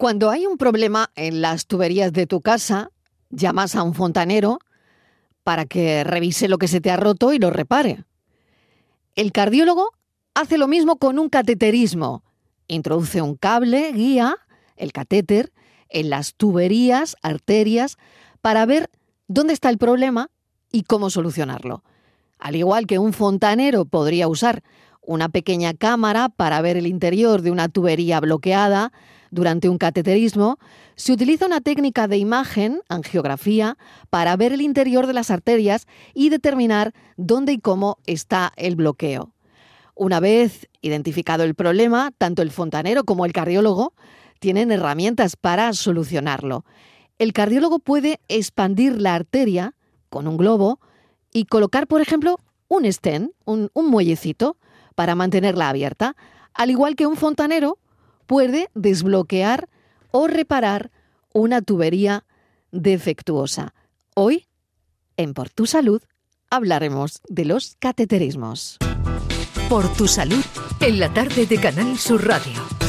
Cuando hay un problema en las tuberías de tu casa, llamas a un fontanero para que revise lo que se te ha roto y lo repare. El cardiólogo hace lo mismo con un cateterismo. Introduce un cable, guía, el catéter, en las tuberías, arterias, para ver dónde está el problema y cómo solucionarlo. Al igual que un fontanero podría usar una pequeña cámara para ver el interior de una tubería bloqueada, durante un cateterismo, se utiliza una técnica de imagen, angiografía, para ver el interior de las arterias y determinar dónde y cómo está el bloqueo. Una vez identificado el problema, tanto el fontanero como el cardiólogo tienen herramientas para solucionarlo. El cardiólogo puede expandir la arteria con un globo y colocar, por ejemplo, un stent, un, un muellecito, para mantenerla abierta, al igual que un fontanero puede desbloquear o reparar una tubería defectuosa. Hoy, en Por tu Salud, hablaremos de los cateterismos. Por tu Salud, en la tarde de Canal Sur Radio.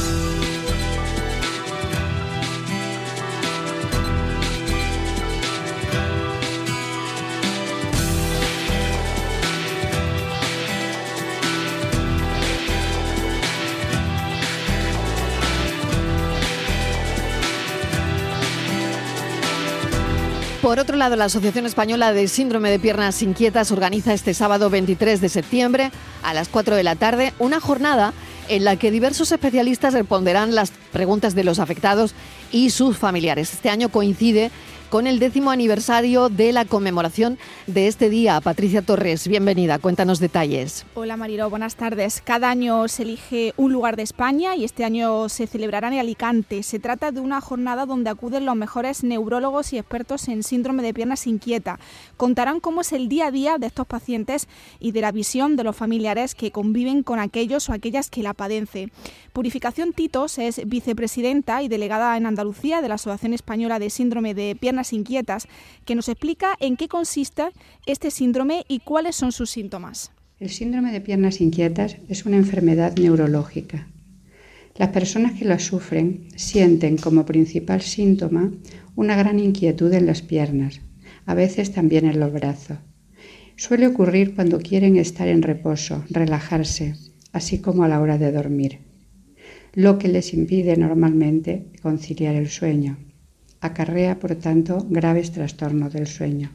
Por otro lado, la Asociación Española de Síndrome de Piernas Inquietas organiza este sábado 23 de septiembre a las 4 de la tarde una jornada en la que diversos especialistas responderán las preguntas de los afectados y sus familiares. Este año coincide con el décimo aniversario de la conmemoración de este día. Patricia Torres, bienvenida, cuéntanos detalles. Hola Mariro, buenas tardes. Cada año se elige un lugar de España y este año se celebrará en Alicante. Se trata de una jornada donde acuden los mejores neurólogos y expertos en síndrome de piernas inquieta. Contarán cómo es el día a día de estos pacientes y de la visión de los familiares que conviven con aquellos o aquellas que la padecen. Purificación Titos es vicepresidenta y delegada en Andalucía de la Asociación Española de Síndrome de Piernas Inquietas, que nos explica en qué consiste este síndrome y cuáles son sus síntomas. El síndrome de piernas inquietas es una enfermedad neurológica. Las personas que la sufren sienten como principal síntoma una gran inquietud en las piernas, a veces también en los brazos. Suele ocurrir cuando quieren estar en reposo, relajarse, así como a la hora de dormir lo que les impide normalmente conciliar el sueño. Acarrea, por tanto, graves trastornos del sueño.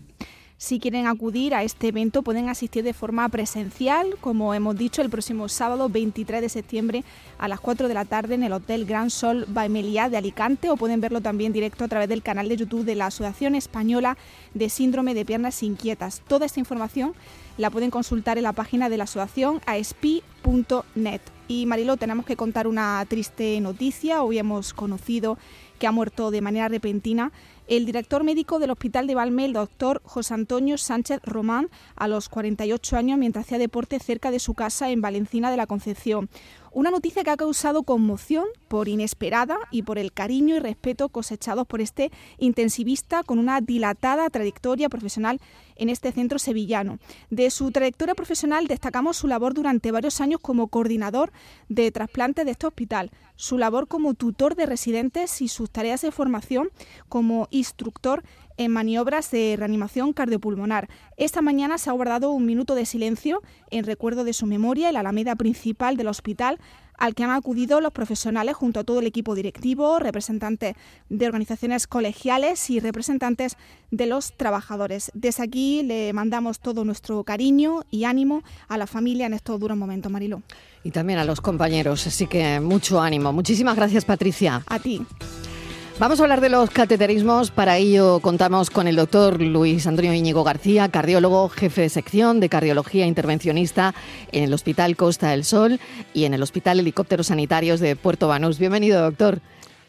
Si quieren acudir a este evento pueden asistir de forma presencial, como hemos dicho, el próximo sábado 23 de septiembre a las 4 de la tarde en el Hotel Gran Sol Baemeliá de Alicante o pueden verlo también directo a través del canal de YouTube de la Asociación Española de Síndrome de Piernas Inquietas. Toda esta información la pueden consultar en la página de la asociación aspi.net. Y Marilo, tenemos que contar una triste noticia. Hoy hemos conocido que ha muerto de manera repentina el director médico del Hospital de Valme, el doctor José Antonio Sánchez Román, a los 48 años mientras hacía deporte cerca de su casa en Valencina de la Concepción. Una noticia que ha causado conmoción por inesperada y por el cariño y respeto cosechados por este intensivista con una dilatada trayectoria profesional en este centro sevillano. De su trayectoria profesional destacamos su labor durante varios años como coordinador de trasplantes de este hospital, su labor como tutor de residentes y sus tareas de formación como instructor en maniobras de reanimación cardiopulmonar. Esta mañana se ha guardado un minuto de silencio en recuerdo de su memoria en la alameda principal del hospital al que han acudido los profesionales junto a todo el equipo directivo, representantes de organizaciones colegiales y representantes de los trabajadores. Desde aquí le mandamos todo nuestro cariño y ánimo a la familia en estos duros momentos, Marilo. Y también a los compañeros, así que mucho ánimo. Muchísimas gracias, Patricia. A ti. Vamos a hablar de los cateterismos. Para ello contamos con el doctor Luis Antonio Íñigo García, cardiólogo, jefe de sección de cardiología intervencionista en el Hospital Costa del Sol y en el Hospital Helicópteros Sanitarios de Puerto Banús. Bienvenido, doctor.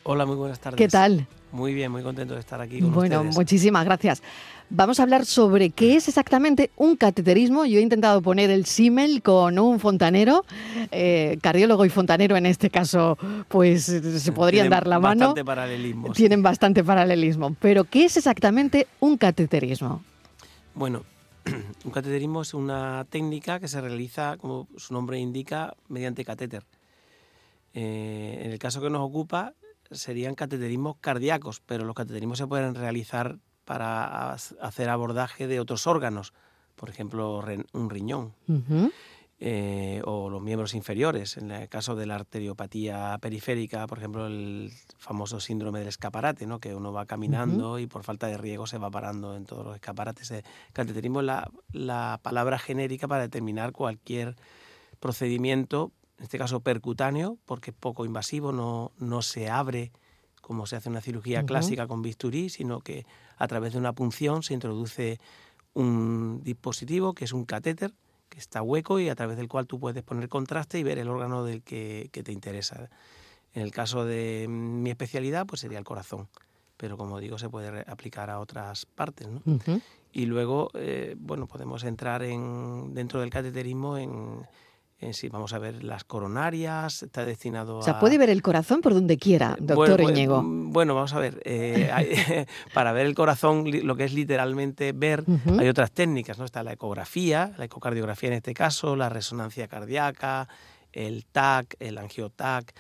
Hola, muy buenas tardes. ¿Qué tal? Muy bien, muy contento de estar aquí con bueno, muchísimas gracias. Vamos a hablar sobre qué es exactamente un cateterismo. Yo he intentado poner el símil con un fontanero, eh, cardiólogo y fontanero en este caso, pues se podrían dar la mano. Bastante paralelismo. Tienen bastante paralelismo. Pero ¿qué es exactamente un cateterismo? Bueno, un cateterismo es una técnica que se realiza, como su nombre indica, mediante catéter. Eh, en el caso que nos ocupa, serían cateterismos cardíacos, pero los cateterismos se pueden realizar para hacer abordaje de otros órganos, por ejemplo, un riñón. Eh, o los miembros inferiores. En el caso de la arteriopatía periférica, por ejemplo, el famoso síndrome del escaparate, ¿no? que uno va caminando y por falta de riego se va parando en todos los escaparates. El cateterismo es la, la palabra genérica para determinar cualquier procedimiento, en este caso percutáneo, porque es poco invasivo, no, no se abre como se hace una cirugía clásica con bisturí, sino que a través de una punción se introduce un dispositivo que es un catéter que está hueco y a través del cual tú puedes poner contraste y ver el órgano del que, te interesa. En el caso de mi especialidad, pues sería el corazón, pero como digo, se puede aplicar a otras partes. ¿no? Y luego, eh, bueno, podemos entrar en, dentro del cateterismo en en sí, vamos a ver las coronarias, está destinado a... O sea, puede ver el corazón por donde quiera, doctor bueno, Bueno, vamos a ver, eh, para ver el corazón, lo que es literalmente ver, hay otras técnicas, ¿no? Está la ecografía, la ecocardiografía en este caso, la resonancia cardíaca, el TAC, el angiotac.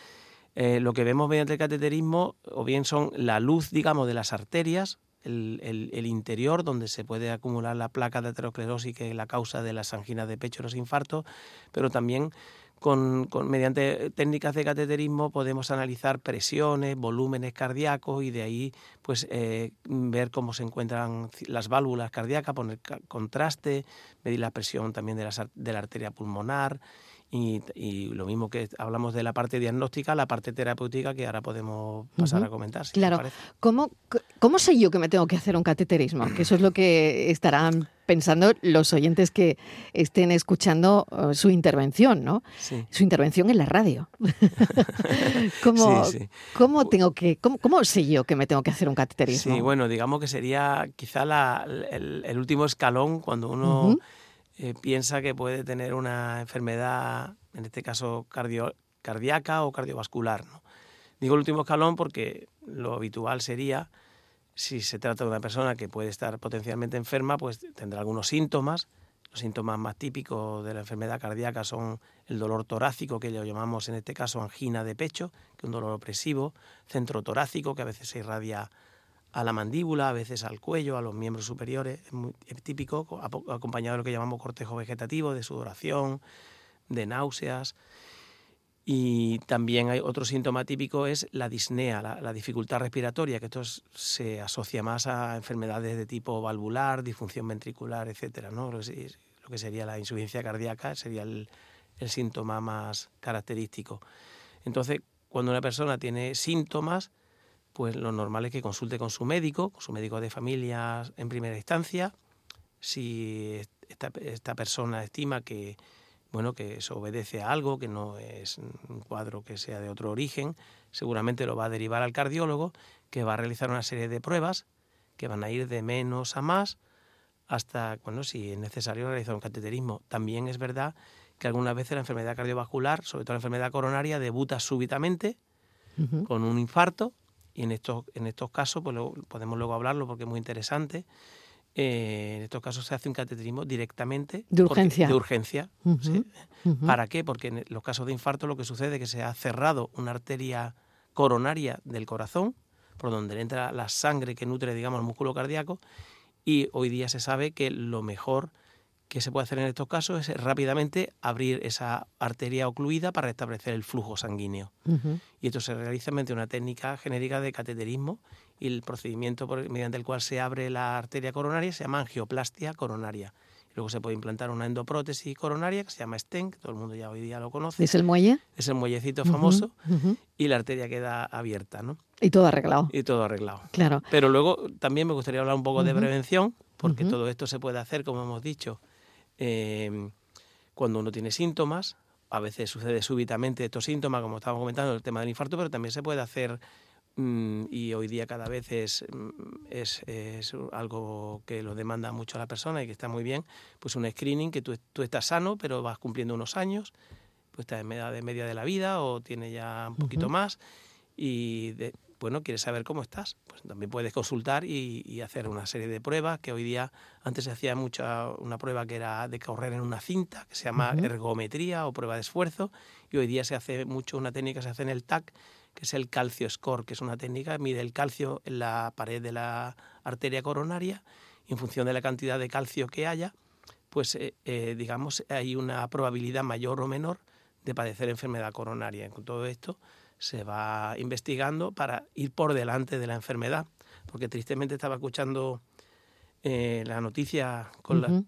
Eh, lo que vemos mediante el cateterismo, o bien son la luz, digamos, de las arterias, el, interior, donde se puede acumular la placa de aterosclerosis, que es la causa de las anginas de pecho y los infartos, pero también con, mediante técnicas de cateterismo podemos analizar presiones, volúmenes cardíacos y de ahí pues eh, ver cómo se encuentran las válvulas cardíacas, poner contraste, medir la presión también de de la arteria pulmonar y, lo mismo que hablamos de la parte diagnóstica, la parte terapéutica que ahora podemos pasar a comentar. claro. ¿Cómo, ¿Cómo sé yo que me tengo que hacer un cateterismo? Que eso es lo que estarán pensando los oyentes que estén escuchando uh, su intervención, ¿no? Su intervención en la radio. ¿Cómo, ¿cómo, tengo que, cómo, sé yo que me tengo que hacer un cateterismo? Sí, bueno, digamos que sería quizá el, último escalón cuando uno... Eh, piensa que puede tener una enfermedad, en este caso cardíaca o cardiovascular. ¿no? Digo el último escalón porque lo habitual sería, si se trata de una persona que puede estar potencialmente enferma, pues tendrá algunos síntomas. Los síntomas más típicos de la enfermedad cardíaca son el dolor torácico, que lo llamamos en este caso angina de pecho, que es un dolor opresivo, centro torácico, que a veces se irradia a la mandíbula, a veces al cuello, a los miembros superiores, es, muy, típico, acompañado de lo que llamamos cortejo vegetativo, de sudoración, de náuseas. Y también hay otro síntoma típico, es la disnea, la, dificultad respiratoria, que esto se asocia más a enfermedades de tipo valvular, disfunción ventricular, etcétera, ¿no? Lo que sería la insuficiencia cardíaca sería el, el síntoma más característico. Entonces, cuando una persona tiene síntomas, pues lo normal es que consulte con su médico, con su médico de familia en primera instancia. Si esta, persona estima que, bueno, que eso obedece a algo, que no es un cuadro que sea de otro origen, seguramente lo va a derivar al cardiólogo, que va a realizar una serie de pruebas que van a ir de menos a más hasta, bueno, si es necesario realizar un cateterismo. También es verdad que algunas veces la enfermedad cardiovascular, sobre todo la enfermedad coronaria, debuta súbitamente con un infarto y en estos, en estos casos, pues podemos luego hablarlo porque es muy interesante, eh, en estos casos se hace un cateterismo directamente. De urgencia. de urgencia. ¿Para qué? Porque en los casos de infarto lo que sucede es que se ha cerrado una arteria coronaria del corazón, por donde entra la sangre que nutre, digamos, el músculo cardíaco, y hoy día se sabe que lo mejor que se puede hacer en estos casos es rápidamente abrir esa arteria ocluida para restablecer el flujo sanguíneo. Y esto se realiza mediante una técnica genérica de cateterismo y el procedimiento mediante el cual se abre la arteria coronaria se llama angioplastia coronaria. Luego se puede implantar una endoprótesis coronaria que se llama stent, todo el mundo ya hoy día lo conoce. ¿Es el muelle? Es el muellecito famoso y la arteria queda abierta, ¿no? Y todo arreglado. Y todo arreglado. Claro. Pero luego también me gustaría hablar un poco de prevención, porque todo esto se puede hacer, como hemos dicho, Em, cuando uno tiene síntomas, a veces sucede súbitamente estos síntomas, como estábamos comentando, el tema del infarto, pero también se puede hacer, mm, y hoy día cada vez es, mm, es, algo que lo demanda mucho a la persona y que está muy bien, pues un screening que tú, tú estás sano, pero vas cumpliendo unos años, pues estás en media de, media de la vida o tiene ya un poquito más, y de, bueno, quieres saber cómo estás, pues también puedes consultar y, hacer una serie de pruebas que hoy día, antes se hacía mucha, una prueba que era de correr en una cinta, que se llama ergometría o prueba de esfuerzo, y hoy día se hace mucho una técnica que se hace en el TAC, que es el calcio score, que es una técnica que mide el calcio en la pared de la arteria coronaria y en función de la cantidad de calcio que haya, pues eh, eh, digamos hay una probabilidad mayor o menor de padecer enfermedad coronaria. Con todo esto se va investigando para ir por delante de la enfermedad, porque tristemente estaba escuchando eh, la noticia con la,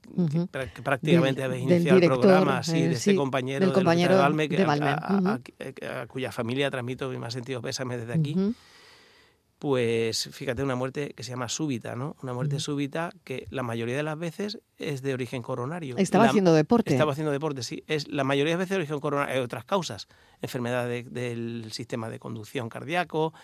Que, prácticamente habéis iniciado el programa sí, de este compañero, del compañero de Valme, a, cuya familia transmito mi más sentido pésame desde aquí. Pues fíjate, una muerte que se llama súbita, ¿no? Una muerte súbita que la mayoría de las veces es de origen coronario. Estaba haciendo deporte. Estaba haciendo deporte, sí. Es la mayoría de veces de origen coronario. Hay otras causas. Enfermedades del sistema de conducción cardíaco,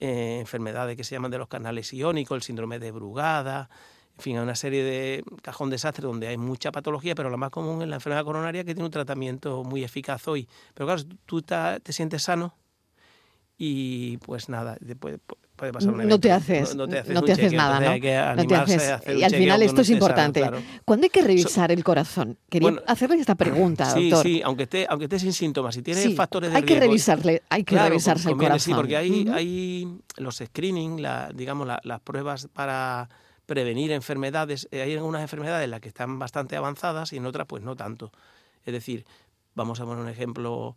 eh, enfermedades que se llaman de los canales iónicos, el síndrome de Brugada, en fin, hay una serie de cajón desastre donde hay mucha patología, pero lo más común es la enfermedad coronaria que tiene un tratamiento muy eficaz hoy. Pero claro, tú te sientes sano y pues nada, después puede pasar un evento. No te haces, no, te haces, nada, ¿no? y al final esto es importante. ¿Cuándo hay que revisar el corazón? Quería hacerle esta pregunta, sí, doctor. Sí, aunque esté, aunque esté sin síntomas, si tiene factores de hay riesgo... Que revisarle, hay que revisarse el corazón. Sí, porque hay, hay los screening, la, digamos, las pruebas para prevenir enfermedades. Eh, hay algunas enfermedades en las que están bastante avanzadas y en otras pues no tanto. Es decir, vamos a poner un ejemplo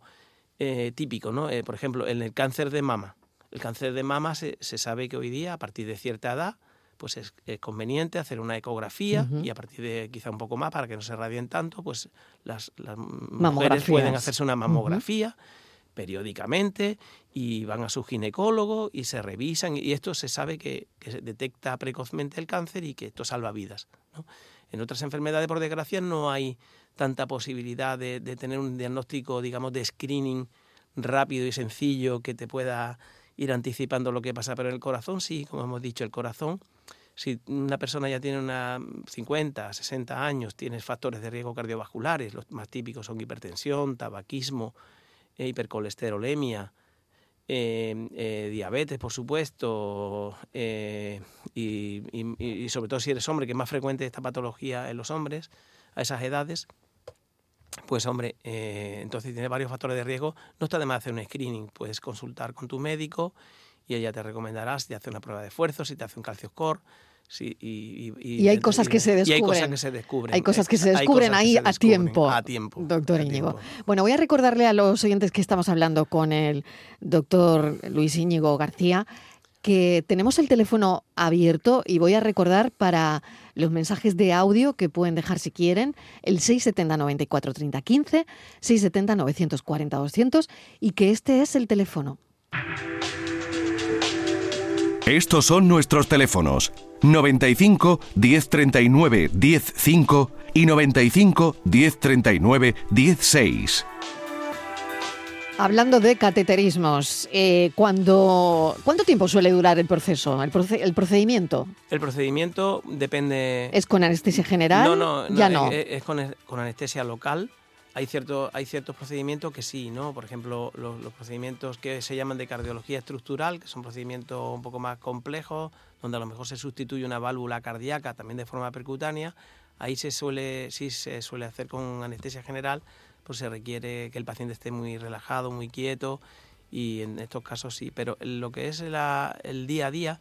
eh, típico, ¿no? Eh, por ejemplo, en el cáncer de mama. El cáncer de mama se, sabe que hoy día, a partir de cierta edad, pues es, conveniente hacer una ecografía y a partir de quizá un poco más, para que no se radien tanto, pues las, mujeres pueden hacerse una mamografía periódicamente y van a su ginecólogo y se revisan y esto se sabe que, se detecta precozmente el cáncer y que esto salva vidas. En otras enfermedades, por desgracia, no hay tanta posibilidad de, tener un diagnóstico, digamos, de screening rápido y sencillo que te pueda ir anticipando lo que pasa, pero en el corazón sí, como hemos dicho, el corazón, si una persona ya tiene una 50, 60 años, tiene factores de riesgo cardiovasculares, los más típicos son hipertensión, tabaquismo, eh, hipercolesterolemia, eh, eh, diabetes, por supuesto, y, y, sobre todo si eres hombre, que es más frecuente esta patología en los hombres a esas edades, pues hombre, eh, entonces tiene varios factores de riesgo, no está de más hacer un screening, puedes consultar con tu médico y ella te recomendará si te hace una prueba de esfuerzo, si te hace un calcio score. y, hay cosas que se descubren. hay cosas que se descubren. Hay cosas que se descubren ahí a tiempo. A tiempo. Doctor Íñigo. Bueno, voy a recordarle a los oyentes que estamos hablando con el doctor Luis Íñigo García que tenemos el teléfono abierto y voy a recordar para los mensajes de audio que pueden dejar si quieren, el 670 94 30 15, 670 940 200 y que este es el teléfono. Estos son nuestros teléfonos 95 1039 105 y 95 1039 16. Hablando de cateterismos, eh, cuando, ¿cuánto tiempo suele durar el proceso, el, procedimiento? El procedimiento depende... ¿Es con anestesia general? No, no, ya no. Es, con, anestesia local. Hay, cierto, hay ciertos procedimientos que sí, ¿no? Por ejemplo, los, los, procedimientos que se llaman de cardiología estructural, que son procedimientos un poco más complejos, donde a lo mejor se sustituye una válvula cardíaca también de forma percutánea. Ahí se suele, sí se suele hacer con anestesia general pues se requiere que el paciente esté muy relajado, muy quieto y en estos casos sí, pero lo que es el día a día,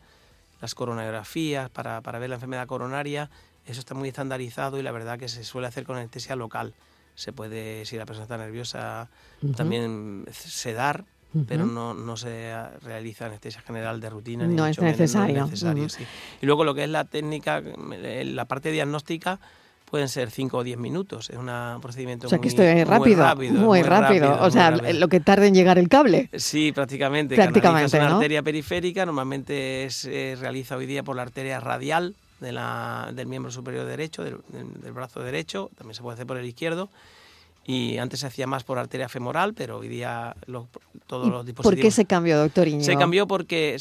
las coronografías para, ver la enfermedad coronaria, eso está muy estandarizado y la verdad que se suele hacer con anestesia local. Se puede, si la persona está nerviosa, también sedar, pero no, no se realiza anestesia general de rutina. No, es necesario. no es necesario. sí. Y luego lo que es la técnica, la parte diagnóstica, pueden ser 5 o 10 minutos. Es un procedimiento o sea, muy, que rápido, muy rápido. o sea, lo que tarde en llegar el cable. Sí, prácticamente. Prácticamente, ¿no? arteria periférica, normalmente se realiza hoy día por la arteria radial de la, del miembro superior derecho, del, del brazo derecho, también se puede hacer por el izquierdo y antes se hacía más por arteria femoral, pero hoy día todos los dispositivos... ¿Por qué se cambió, doctor Iñigo? Se cambió porque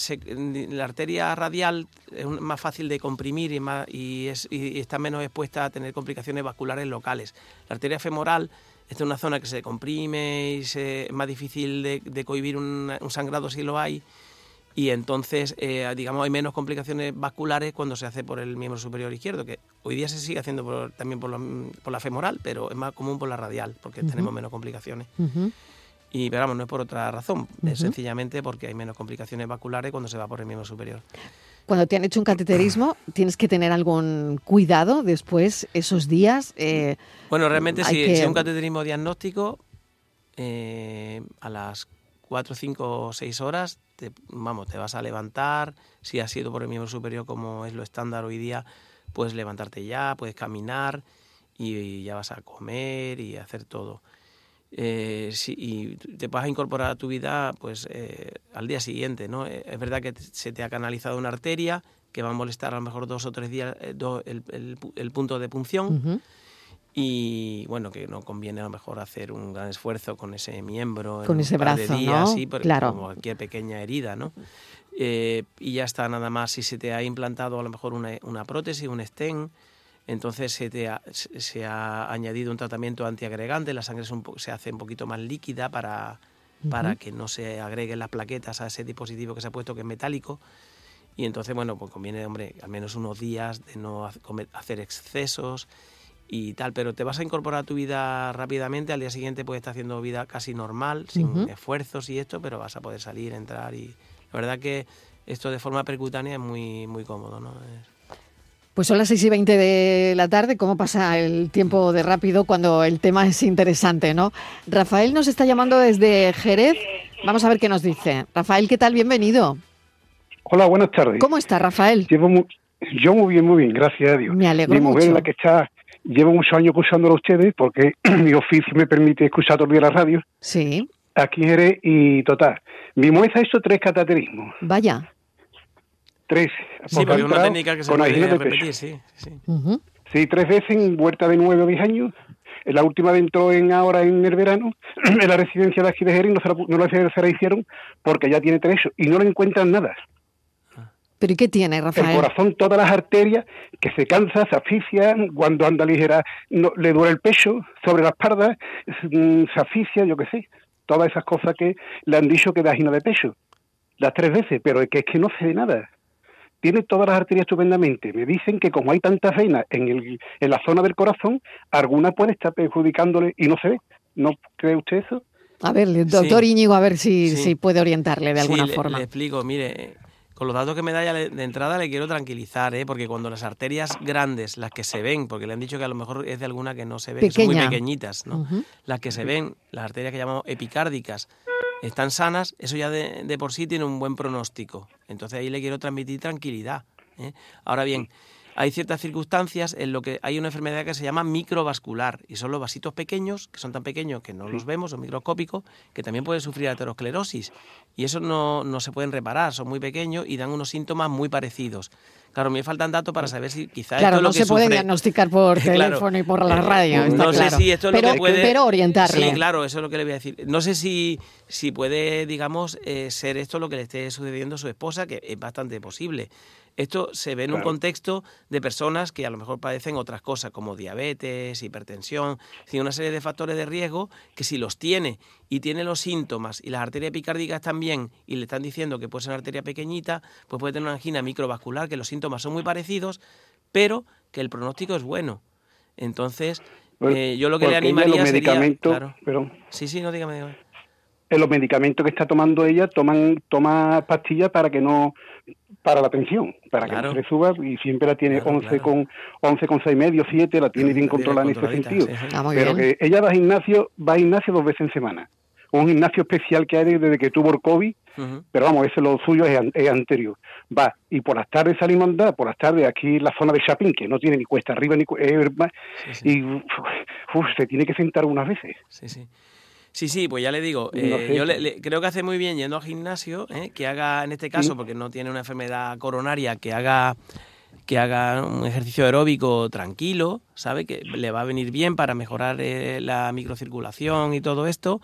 la arteria radial es más fácil de comprimir y, más, y, es, y, está menos expuesta a tener complicaciones vasculares locales. La arteria femoral es una zona que se comprime y es más difícil de, de cohibir un, un sangrado si lo hay y entonces, eh, digamos, hay menos complicaciones vasculares cuando se hace por el miembro superior izquierdo, que hoy día se sigue haciendo también por la, femoral, pero es más común por la radial, porque tenemos menos complicaciones. Y pero vamos, no es por otra razón, es sencillamente porque hay menos complicaciones vasculares cuando se va por el miembro superior. Cuando te han hecho un cateterismo, ¿tienes que tener algún cuidado después, esos días? Eh, bueno, realmente si, un cateterismo diagnóstico, eh, a las 4, 5 o 6 horas, te, vamos, te vas a levantar, si ha sido por el miembro superior como es lo estándar hoy día, puedes levantarte ya, puedes caminar y ya vas a comer y hacer todo. Eh, y te vas a incorporar a tu vida pues eh, al día siguiente, ¿no? Eh, es verdad que se te ha canalizado una arteria que va a molestar a lo mejor dos o tres días el, el, punto de punción y bueno, que no conviene a lo mejor hacer un gran esfuerzo con ese miembro con ese brazo, de días, claro. como cualquier pequeña herida, ¿no? y ya está nada más si se te ha implantado a lo mejor una, una prótesis, un stent, entonces se, ha, se ha añadido un tratamiento antiagregante, la sangre se hace un poquito más líquida para, para que no se agreguen las plaquetas a ese dispositivo que se ha puesto que es metálico. Y entonces, bueno, pues conviene, hombre, al menos unos días de no hacer excesos y tal, pero te vas a incorporar a tu vida rápidamente, al día siguiente puedes estar haciendo vida casi normal, sin esfuerzos y esto, pero vas a poder salir, entrar y la verdad que esto de forma percutánea es muy, muy cómodo, ¿no? Pues son las 6 y 20 de la tarde, ¿cómo pasa el tiempo de rápido cuando el tema es interesante, no? Rafael nos está llamando desde Jerez. Vamos a ver qué nos dice. Rafael, ¿qué tal? Bienvenido. Hola, buenas tardes. ¿Cómo está, Rafael? Llevo yo muy bien, muy bien, gracias a Dios. Me alegro Mi mujer, la que está, llevo muchos años escuchándolo a ustedes porque mi oficio me permite escuchar todo el la radio. Sí. Aquí en Jerez y total. Mi ha hecho tres cateterismos. Vaya tres. Sí, porque una técnica que se puede repetir, sí. Sí. sí, tres veces en vuelta de nueve o diez años. La última entró en ahora en el verano, en la residencia de aquí de Jerez, no, se la, no la, se la hicieron porque ya tiene tres y no le encuentran nada. ¿Pero y qué tiene, Rafael? El corazón, todas las arterias, que se cansa, se asfixia, cuando anda ligera no, le duele el pecho, sobre la espalda, mm, se asfixia, yo qué sé. Todas esas cosas que le han dicho que da gina de pecho. Las tres veces, pero es que, es que no se ve nada tiene todas las arterias estupendamente. Me dicen que como hay tanta venas en, el, en la zona del corazón, alguna puede estar perjudicándole y no se ve. ¿No cree usted eso? A ver, doctor Íñigo, a ver si, si, puede orientarle de alguna forma. Le, explico, mire, con los datos que me da ya de entrada le quiero tranquilizar, ¿eh? porque cuando las arterias grandes, las que se ven, porque le han dicho que a lo mejor es de alguna que no se ven, son muy pequeñitas, ¿no? Las que se ven, las arterias que llamamos epicárdicas, están sanas, eso ya de, por sí tiene un buen pronóstico. Entonces ahí le quiero transmitir tranquilidad. ¿eh? Ahora bien, hay ciertas circunstancias en lo que hay una enfermedad que se llama microvascular y son los vasitos pequeños, que son tan pequeños que no los vemos, son microscópicos, que también pueden sufrir aterosclerosis y eso no, no se pueden reparar, son muy pequeños y dan unos síntomas muy parecidos. Claro, me faltan datos para saber si quizás claro, esto no lo que se puede diagnosticar por teléfono y por la radio. no sé si esto pero, lo que puede. Pero orientarle. Sí, claro, eso es lo que le voy a decir. No sé si, si puede, digamos, eh, ser esto lo que le esté sucediendo a su esposa, que es bastante posible. Esto se ve en un contexto de personas que a lo mejor padecen otras cosas como diabetes, hipertensión, una serie de factores de riesgo que si los tiene y tiene los síntomas y las arterias epicárdicas también y le están diciendo que puede ser una arteria pequeñita, pues puede tener una angina microvascular, que los síntomas son muy parecidos, pero que el pronóstico es bueno. Entonces, eh, yo lo que le animaría los sería... Pero, sí, sí, no dígame, En los medicamentos que está tomando ella, toman toma pastillas para que no para la tensión, para que no se suba y siempre la tiene 11 con 11 con 6 medio, 7, la tiene bien controlada en ese sentido. Ah, Pero que ella va a gimnasio, va a gimnasio dos veces en semana. Un gimnasio especial que hay desde que tuvo el COVID, pero vamos, ese lo suyo es, anterior. Va, y por las tardes salimos a andar, por las tardes aquí en la zona de Chapín, que no tiene ni cuesta arriba ni cuesta, y se tiene que sentar unas veces. Sí, sí. Sí, sí, pues ya le digo, eh, yo le, creo que hace muy bien yendo al gimnasio, eh, que haga, en este caso, porque no tiene una enfermedad coronaria, que haga que haga un ejercicio aeróbico tranquilo, ¿sabe? Que le va a venir bien para mejorar eh, la microcirculación y todo esto,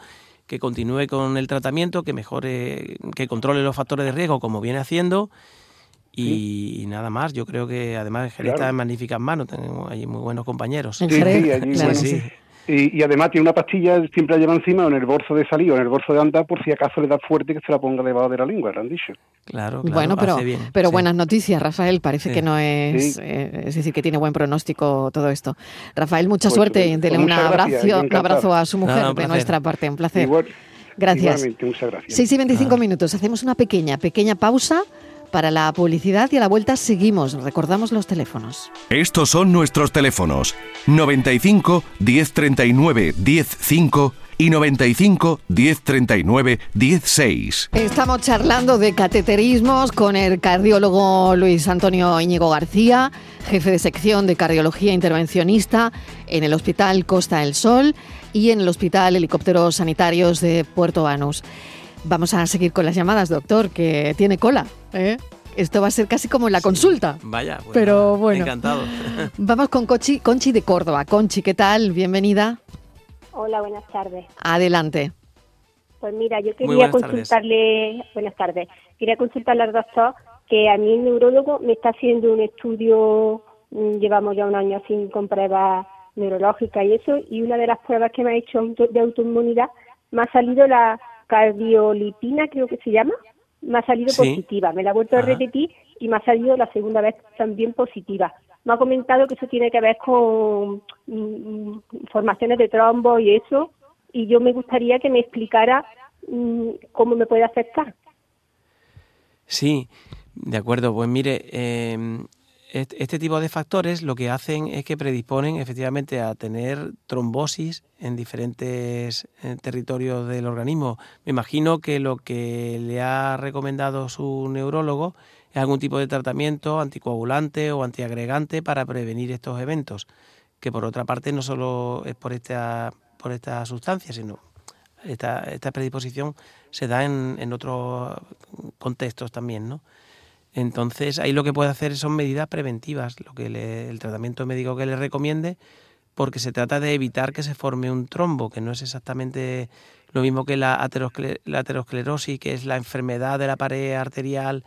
que continúe con el tratamiento, que mejore, que controle los factores de riesgo como viene haciendo. Y, nada más, yo creo que además Jerez está en magníficas manos, tenemos allí muy buenos compañeros. Sí, sí, sí. Y, además tiene una pastilla, siempre la lleva encima o en el bolso de salir o en el bolso de andar por si acaso le da fuerte que se la ponga debajo de la lengua, le han dicho. Claro, claro Bueno, pero, pero buenas noticias, Rafael. Parece que no es, eh, es decir, que tiene buen pronóstico todo esto. Rafael, mucha pues, suerte y dele un, abrazo, un abrazo a su mujer de nuestra parte. Un placer. Gracias. Igualmente, muchas gracias. 6 y 25 minutos. Hacemos una pequeña, pequeña pausa para la publicidad y a la vuelta seguimos. Recordamos los teléfonos. Estos son nuestros teléfonos 95 1039 105 y 95 1039 16. Estamos charlando de cateterismos con el cardiólogo Luis Antonio Íñigo García, jefe de sección de cardiología intervencionista en el Hospital Costa del Sol y en el Hospital Helicópteros Sanitarios de Puerto Banús. Vamos a seguir con las llamadas, doctor, que tiene cola. ¿eh? Esto va a ser casi como la consulta. Vaya, pues Pero bueno. Encantado. Vamos con Conchi, Conchi de Córdoba. Conchi, ¿qué tal? Bienvenida. Hola, buenas tardes. Adelante. Pues mira, yo quería buenas tardes. consultarle, buenas tardes, quería consultarle al doctor que a mí el neurólogo me está haciendo un estudio, mm, llevamos ya un año sin con pruebas neurológicas y eso, y una de las pruebas que me ha hecho de autoinmunidad me ha salido la cardiolipina, creo que se llama, me ha salido Sí. positiva, me la ha vuelto a repetir y me ha salido la segunda vez también positiva. Me ha comentado que eso tiene que ver con mm, mm, formaciones de trombo y eso, y yo me gustaría que me explicara mm, cómo me puede afectar. Sí, de acuerdo. Pues mire, eh, este tipo de factores lo que hacen es que predisponen efectivamente a tener trombosis en diferentes eh, territorios del organismo. Me imagino que lo que le ha recomendado su neurólogo es algún tipo de tratamiento anticoagulante o antiagregante para prevenir estos eventos, que por otra parte no solo es por esta, por esta sustancia, sino esta, esta predisposición se da en, en otros contextos también, ¿no? Entonces, ahí lo que puede hacer son medidas preventivas, lo que le- el tratamiento médico que le recomiende, porque se trata de evitar que se forme un trombo, que no es exactamente lo mismo que la, ateroscle- la aterosclerosis, que es la enfermedad de la pared arterial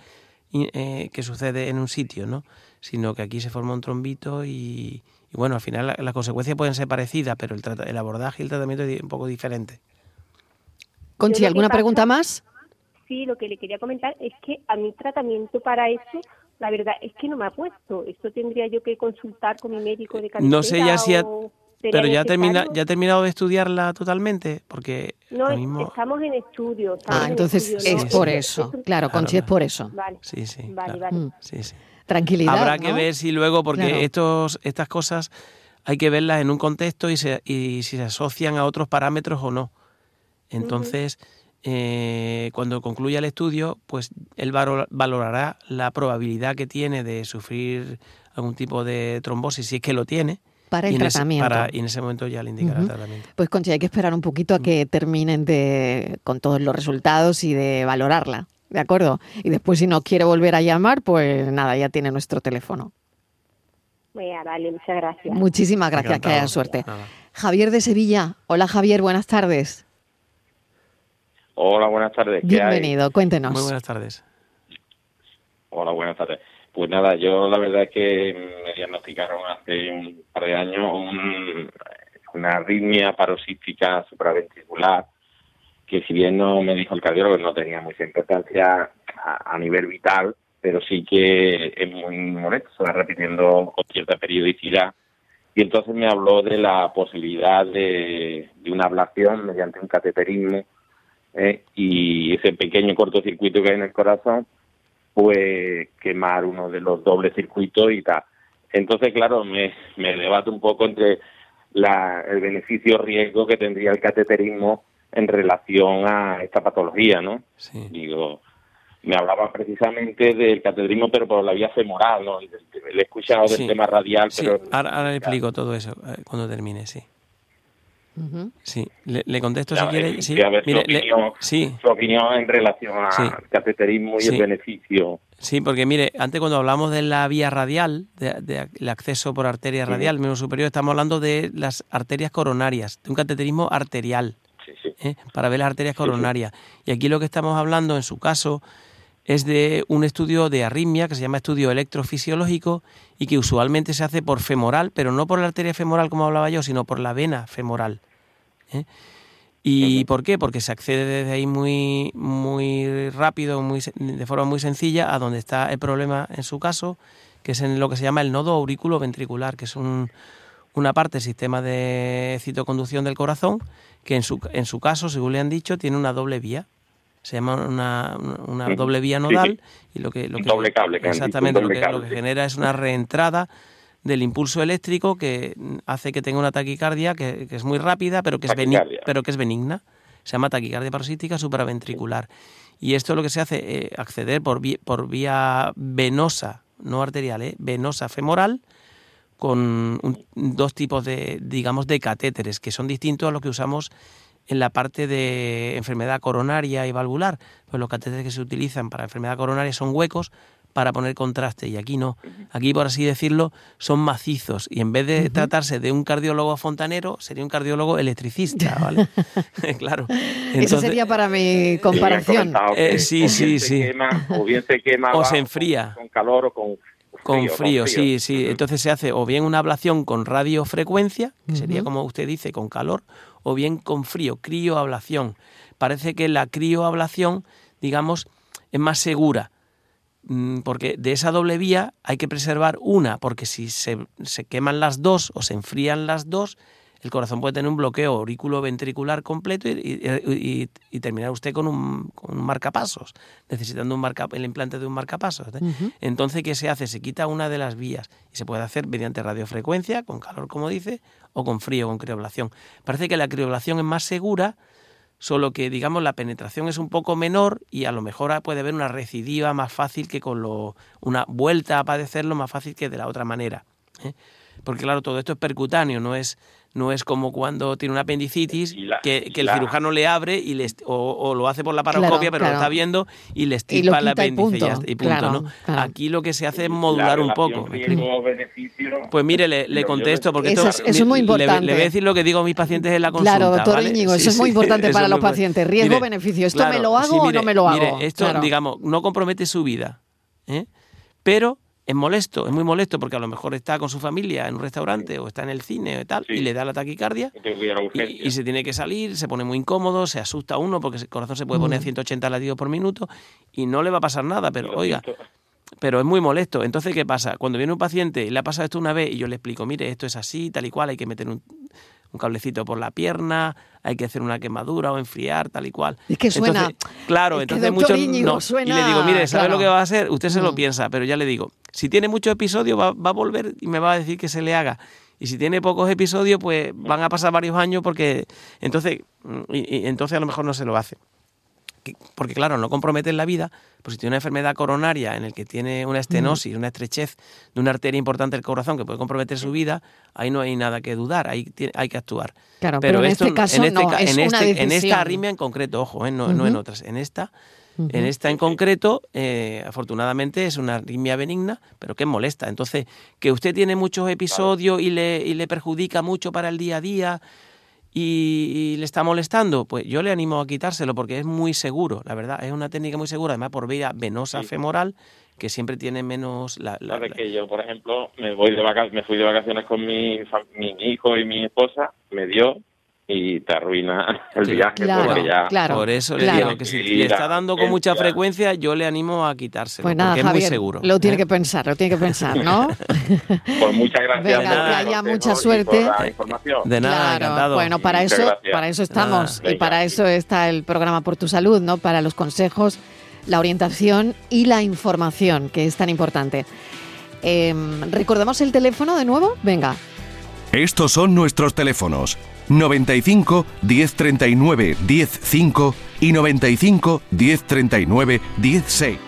eh, que sucede en un sitio, ¿no? Sino que aquí se forma un trombito y, y bueno, al final la- las consecuencias pueden ser parecidas, pero el, trata- el abordaje y el tratamiento es un poco diferente. Conchi, ¿alguna pregunta más? Sí, lo que le quería comentar es que a mi tratamiento para eso, la verdad es que no me ha puesto. Esto tendría yo que consultar con mi médico de cabecera No sé ya si ha- Pero ya, termina, ya ha terminado de estudiarla totalmente, porque No, mismo... estamos en estudio. estamos Ah, en entonces estudio, es ¿no? por Es- eso. es un- Claro, Claro, Conchi, es claro. por eso. Vale, Sí, sí. vale, claro. vale. Mm. Sí, sí. Tranquilidad. Habrá que ver si luego, porque Claro. estos, estas cosas hay que verlas en un contexto y, se, y si se asocian a otros parámetros o no. Entonces, eh, cuando concluya el estudio, pues él valo- valorará la probabilidad que tiene de sufrir algún tipo de trombosis, si es que lo tiene. Para el y en ese- tratamiento. para- y en ese momento ya le indicará el tratamiento. Pues Conchi, hay que esperar un poquito a que terminen de, con todos los resultados y de valorarla. ¿De acuerdo? Y después, si no quiere volver a llamar, pues nada, ya tiene nuestro teléfono. Venga, vale, muchas gracias. Muchísimas gracias, que haya suerte. Nada. Javier de Sevilla. Hola Javier, buenas tardes. Hola, buenas tardes. ¿Qué hay? Bienvenido, cuéntenos. Muy buenas tardes. Hola, buenas tardes. Pues nada, yo la verdad es que me diagnosticaron hace un par de años un- una arritmia paroxística supraventricular que si bien no me dijo el cardiólogo no tenía mucha importancia a, a nivel vital, pero sí que es muy molesto, se va repitiendo con cierta periodicidad. Y entonces me habló de la posibilidad de, de una ablación mediante un cateterismo ¿eh? y ese pequeño cortocircuito que hay en el corazón, pues quemar uno de los dobles circuitos y tal. Entonces, claro, me, me debato un poco entre la, el beneficio-riesgo que tendría el cateterismo en relación a esta patología, ¿no? Sí. Digo, me hablaba precisamente del cateterismo, pero por la vía femoral, ¿no? Le he escuchado del Sí. tema radial, Sí, pero... ahora, ahora le explico todo eso eh, cuando termine, sí. Sí, le, le contesto Ya, si quiere. eh, Sí, quería ver su mire, le- opinión. sí, Su opinión en relación al Sí. cateterismo y Sí. el beneficio. sí, porque mire, antes cuando hablamos de la vía radial, de, de el acceso por arteria radial, menos superior, estamos hablando de las arterias coronarias, de un cateterismo arterial. Sí, sí. ¿eh? para ver las arterias coronarias. Y aquí lo que estamos hablando, en su caso, es de un estudio de arritmia que se llama estudio electrofisiológico y que usualmente se hace por femoral, pero no por la arteria femoral como hablaba yo, sino por la vena femoral. ¿eh? ¿Y por qué? Porque se accede desde ahí muy, muy rápido, muy, de forma muy sencilla, a donde está el problema en su caso, que es en lo que se llama el nodo aurículo ventricular, que es un, una parte del sistema de citoconducción del corazón, que en su, en su caso, según le han dicho, tiene una doble vía. Se llama una, una doble vía nodal y lo que, lo que doble cable, exactamente lo, que, lo que genera es una reentrada del impulso eléctrico que hace que tenga una taquicardia que, es muy rápida, pero que, es pero que es benigna. Se llama taquicardia paroxística supraventricular. Y esto es lo que se hace, eh, acceder por vía, por vía venosa, no arterial, eh, venosa femoral, con dos tipos de, digamos, de catéteres, que son distintos a los que usamos en la parte de enfermedad coronaria y valvular. Pues los catéteres que se utilizan para enfermedad coronaria son huecos para poner contraste y aquí no. Aquí, por así decirlo, son macizos y en vez de tratarse de un cardiólogo fontanero, sería un cardiólogo electricista, ¿vale? claro. Eso sería para mi comparación. Eh, sí, sí, sí. o bien se quema o se enfría. Con, calor o con frío, con frío, sí, sí. Entonces se hace o bien una ablación con radiofrecuencia, que sería como usted dice, con calor, o bien con frío, crioablación. Parece que la crioablación, digamos, es más segura Mm, porque de esa doble vía hay que preservar una, porque si se, queman las dos o se enfrían las dos, el corazón puede tener un bloqueo auriculo-ventricular completo y, terminar usted con un, marcapasos, necesitando un marca, el implante de un marcapasos. ¿eh? Entonces, ¿qué se hace? Se quita una de las vías y se puede hacer mediante radiofrecuencia, con calor, como dice, o con frío, con crioblación. Parece que la crioblación es más segura, solo que digamos la penetración es un poco menor y a lo mejor puede haber una recidiva más fácil que con lo, una vuelta a padecerlo más fácil que de la otra manera. ¿eh? Porque claro, todo esto es percutáneo, no es, no es como cuando tiene una apendicitis que, el cirujano le abre y le, o, lo hace por la paroscopia, pero lo está viendo y le estirpa el apéndice y, punto. ¿no? Aquí lo que se hace es modular un poco. Pues mire, le, contesto porque eso, esto es muy importante. Le, voy a decir lo que digo a mis pacientes en la consulta. Claro, doctor Íñigo, eso es muy importante para los pacientes. Riesgo-beneficio. ¿Esto me lo hago o no me lo hago? Mire, esto, digamos, no compromete su vida, ¿eh? pero es molesto, es muy molesto porque a lo mejor está con su familia en un restaurante o está en el cine y tal y le da la taquicardia y, se tiene que salir, se pone muy incómodo, se asusta uno porque el corazón se puede poner a 180 latidos por minuto y no le va a pasar nada, pero oiga, pero es muy molesto. Entonces, ¿qué pasa? Cuando viene un paciente y le ha pasado esto una vez y yo le explico, mire, esto es así, tal y cual, hay que meter un, un cablecito por la pierna, hay que hacer una quemadura o enfriar, tal y cual. Es que suena. claro, entonces muchos. no, Y le digo, mire, ¿sabe lo que va a hacer? Usted se lo mm. piensa, pero ya le digo, si tiene muchos episodios, va, a volver y me va a decir que se le haga. Y si tiene pocos episodios, pues van a pasar varios años porque entonces, y entonces a lo mejor no se lo hace porque claro, no compromete la vida, pues si tiene una enfermedad coronaria en el que tiene una estenosis, una estrechez de una arteria importante del corazón que puede comprometer su vida, ahí no hay nada que dudar, ahí hay que actuar. Claro, pero, en este caso en, este, no, es en, este, en esta arritmia en concreto, ojo, eh, no, en otras, en esta En esta en concreto, eh, afortunadamente, es una arritmia benigna, pero que molesta. Entonces, que usted tiene muchos episodios y, le, y le perjudica mucho para el día a día, y, le está molestando, pues yo le animo a quitárselo porque es muy seguro, la verdad, es una técnica muy segura, además por vía venosa femoral, que siempre tiene menos la, la, que yo, por ejemplo, me voy de me fui de vacaciones con mi, mi hijo y mi esposa, me dio y te arruina el viaje porque ya por eso le digo que si le está dando con mucha frecuencia yo le animo a quitárselo pues nada, porque es muy seguro lo tiene ¿eh? que pensar lo tiene que pensar ¿no? pues muchas gracias Venga, que haya mucha suerte. de nada encantado. bueno para eso para eso estamos y para eso está el programa por tu salud no para los consejos la orientación y la información que es tan importante. Em, recordemos el teléfono de nuevo venga. Estos son nuestros teléfonos 95 1039 105 y 95 1039 16.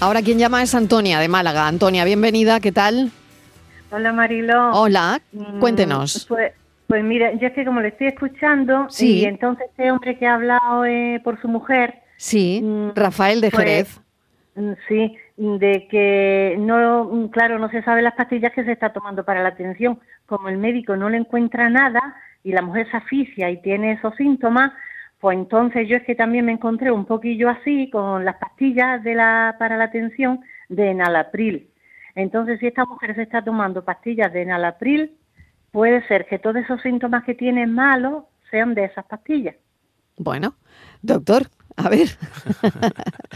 Ahora quien llama es Antonia de Málaga. Antonia, bienvenida, ¿qué tal? Hola Marilo. Hola, mm, cuéntenos. Pues, pues mira, yo es que como le estoy escuchando y entonces este hombre que ha hablado eh, por su mujer. Sí, mm, Rafael de pues, Jerez. Mm, sí, de que no, claro, no se sabe las pastillas que se está tomando para la atención. Como el médico no le encuentra nada, y la mujer se asfixia y tiene esos síntomas, pues entonces yo es que también me encontré un poquillo así con las pastillas de la, para la tensión de enalapril. Entonces, si esta mujer se está tomando pastillas de enalapril, puede ser que todos esos síntomas que tiene malos sean de esas pastillas. Bueno, doctor, A ver.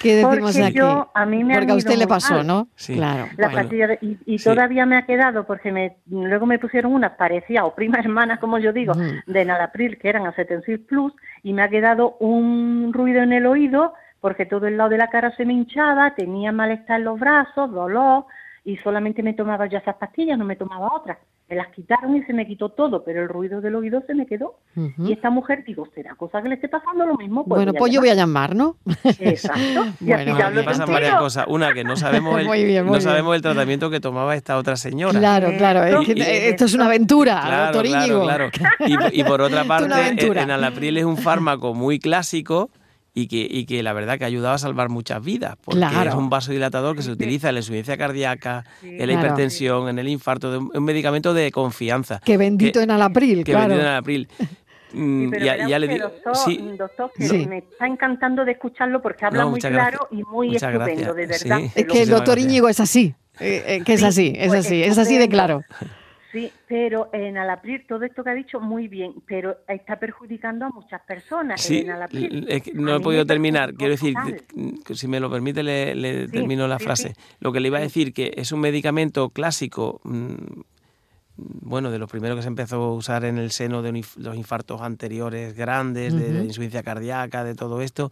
¿Qué decimos porque aquí? yo, a mí me porque a usted le pasó, mal. ¿no? Sí. Claro. La Bueno, pastilla de- y, y sí. todavía me ha quedado porque me luego me pusieron unas parecidas o primas hermanas como yo digo Ujú. de Nalapril que eran Acetensil Plus y me ha quedado un ruido en el oído porque todo el lado de la cara se me hinchaba, tenía malestar en los brazos, dolor y solamente me tomaba ya esas pastillas, no me tomaba otras. Me las quitaron y se me quitó todo, pero el ruido del oído se me quedó. Y esta mujer, digo, ¿será cosa que le esté pasando lo mismo? Pues bueno, pues yo voy a llamar, ¿no? Exacto. Y Bueno, aquí pasan varias cosas. Una, que no sabemos el, Muy bien, muy no bien. sabemos el tratamiento que tomaba esta otra señora. Claro, claro. es Esto- que, y- esto es una aventura, Claro, doctor claro, Íñigo. claro. Y, y por otra parte, en Alapril es un fármaco muy clásico y que, y que la verdad que ha ayudado a salvar muchas vidas, porque Claro. es un vasodilatador que se utiliza en la insuficiencia cardíaca, en la Claro. hipertensión, en el infarto, de un, un medicamento de confianza. Que bendito en Alapril, que claro. bendito en Alapril. Mm, Sí, pero ya, ya le digo, doctor, sí, doctor, que Sí. me está encantando de escucharlo porque habla No, muy claro gracias. y muy Muchas estupendo, gracias. de verdad. Es que el doctor gracias. Íñigo es así, eh, eh, que es Sí, así, es pues así, es así de claro. Sí, pero en Alapril todo esto que ha dicho muy bien, pero está perjudicando a muchas personas. Sí, en es que no he podido terminar. Quiero decir, que si me lo permite, le, le Sí, termino la sí, frase. Lo que le iba a decir, que es un medicamento clásico, mm, bueno, de los primeros que se empezó a usar en el seno de los infartos anteriores grandes, de, insuficiencia cardíaca, de todo esto,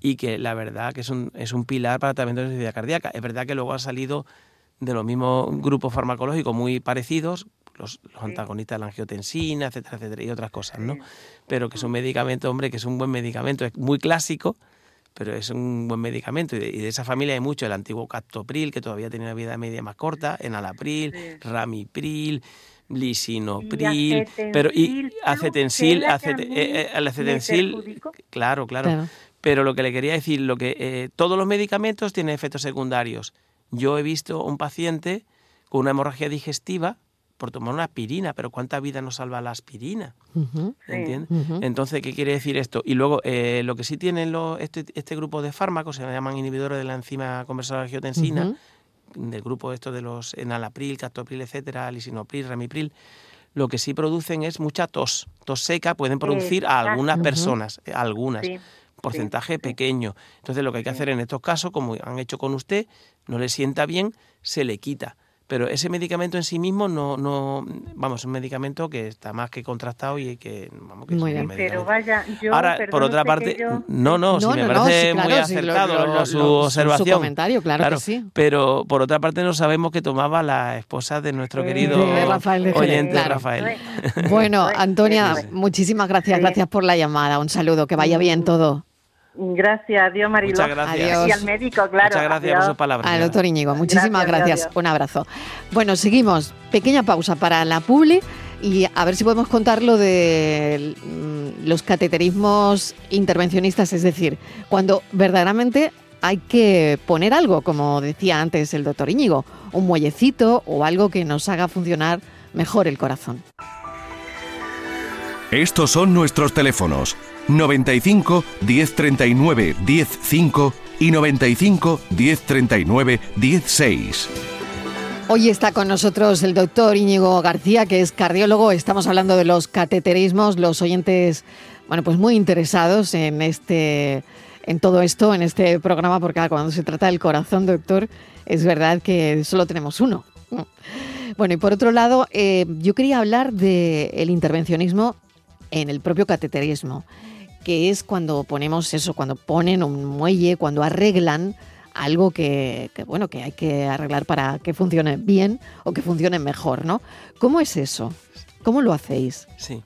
y que la verdad que es un, es un pilar para el tratamiento de insuficiencia cardíaca. Es verdad que luego ha salido de los mismos grupos farmacológicos muy parecidos, los, los antagonistas de la angiotensina, etcétera, etcétera, y otras cosas, ¿no? Pero que es un medicamento, hombre, que es un buen medicamento, es muy clásico, pero es un buen medicamento. Y de, y de esa familia hay mucho, el antiguo Captopril, que todavía tiene una vida media más corta, Enalapril, Ramipril, Lisinopril, pero y acetensil, Plus, que es la que a acete- mí eh, eh, el acetensil, claro, Claro. Pero lo que le quería decir, lo que eh, todos los medicamentos tienen efectos secundarios. Yo he visto un paciente con una hemorragia digestiva por tomar una aspirina, pero ¿cuánta vida nos salva la aspirina? ¿Entiendes? Entonces, ¿qué quiere decir esto? Y luego, eh, lo que sí tienen los, este, este grupo de fármacos, se llaman inhibidores de la enzima conversadora de angiotensina, Ujú. del grupo esto de los enalapril, captopril, etcétera, lisinopril, ramipril, lo que sí producen es mucha tos. Tos seca pueden producir a algunas personas, eh, algunas, Sí, porcentaje sí. pequeño. Entonces, lo que hay que hacer en estos casos, como han hecho con usted, no le sienta bien, se le quita. Pero ese medicamento en sí mismo no, no, vamos, es un medicamento que está más que contrastado y que, vamos, que es Muy un bien. Pero vaya, yo. Ahora, por otra parte, que yo- no, no, si No, me no, no, parece sí, claro, muy sí, lo- acertado lo- lo- su lo- su- su observación. comentario, claro que sí. Pero por otra parte no sabemos que tomaba la esposa de nuestro Eh, querido de Rafael de oyente claro. Rafael. Bueno, es, Antonia, es. muchísimas gracias, Sí. gracias por la llamada. Un saludo, que vaya bien todo. Gracias, adiós Mariló. Muchas gracias. Adiós. Y al médico, claro. Muchas gracias por sus palabras. Al doctor Íñigo, muchísimas Gracias, gracias. Un abrazo. Bueno, seguimos. Pequeña pausa para la publi y a ver si podemos contar lo de mm, los cateterismos intervencionistas, es decir, cuando verdaderamente hay que poner algo, como decía antes el doctor Íñigo, un muellecito o algo que nos haga funcionar mejor el corazón. Estos son nuestros teléfonos 95 1039 105 y 95 1039 16. Hoy está con nosotros el doctor Íñigo García, que es cardiólogo. Estamos hablando de los cateterismos, los oyentes, bueno, pues muy interesados en este, en todo esto, en este programa, porque ah, cuando se trata del corazón, doctor, es verdad que solo tenemos uno. Bueno, y por otro lado, eh, yo quería hablar del intervencionismo en el propio cateterismo, que es cuando ponemos eso, cuando ponen un muelle, cuando arreglan algo que, bueno que hay que arreglar para que funcione bien o que funcione mejor, ¿no? ¿Cómo es eso? ¿Cómo lo hacéis? Sí,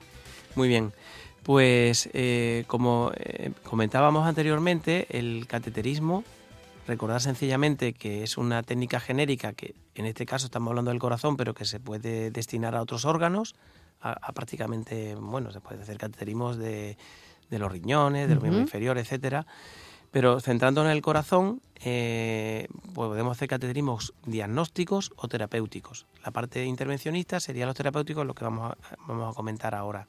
muy bien. Pues eh, como eh, comentábamos anteriormente, el cateterismo, recordar sencillamente que es una técnica genérica que en este caso estamos hablando del corazón, pero que se puede destinar a otros órganos, a, a prácticamente, bueno, se puede hacer cateterismos de, de los riñones, de los miembros Ujú. inferiores, etcétera. Pero centrándonos en el corazón, eh, podemos hacer cateterismos diagnósticos o terapéuticos. La parte intervencionista sería los terapéuticos, lo que vamos a, vamos a comentar ahora.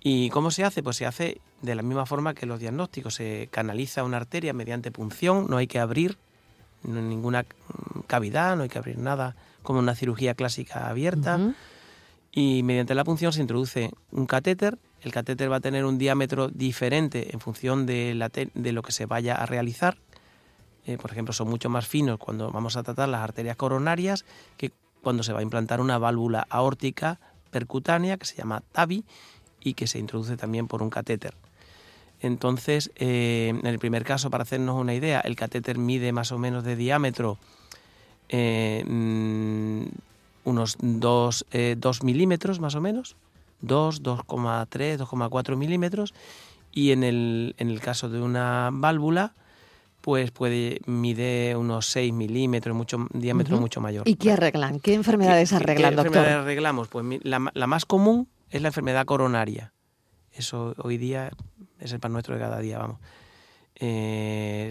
¿Y cómo se hace? Pues se hace de la misma forma que los diagnósticos. Se canaliza una arteria mediante punción, no hay que abrir ninguna cavidad, no hay que abrir nada, como una cirugía clásica abierta. Y mediante la punción se introduce un catéter. El catéter va a tener un diámetro diferente en función de, lo que se vaya a realizar. Eh, por ejemplo, son mucho más finos cuando vamos a tratar las arterias coronarias que cuando se va a implantar una válvula aórtica percutánea que se llama TAVI y que se introduce también por un catéter. Entonces, eh, en el primer caso, para hacernos una idea, el catéter mide más o menos de diámetro eh, mm, unos 2, eh, milímetros más o menos, 2, 2,3, 2,4 milímetros, y en el, en el caso de una válvula, pues puede mide unos 6 milímetros, mucho diámetro mucho mayor. ¿Y qué arreglan? ¿Qué enfermedades arreglan, ¿qué, enfermedades arreglamos? Pues la, más común es la enfermedad coronaria. Eso hoy día es el pan nuestro de cada día, vamos. ¿En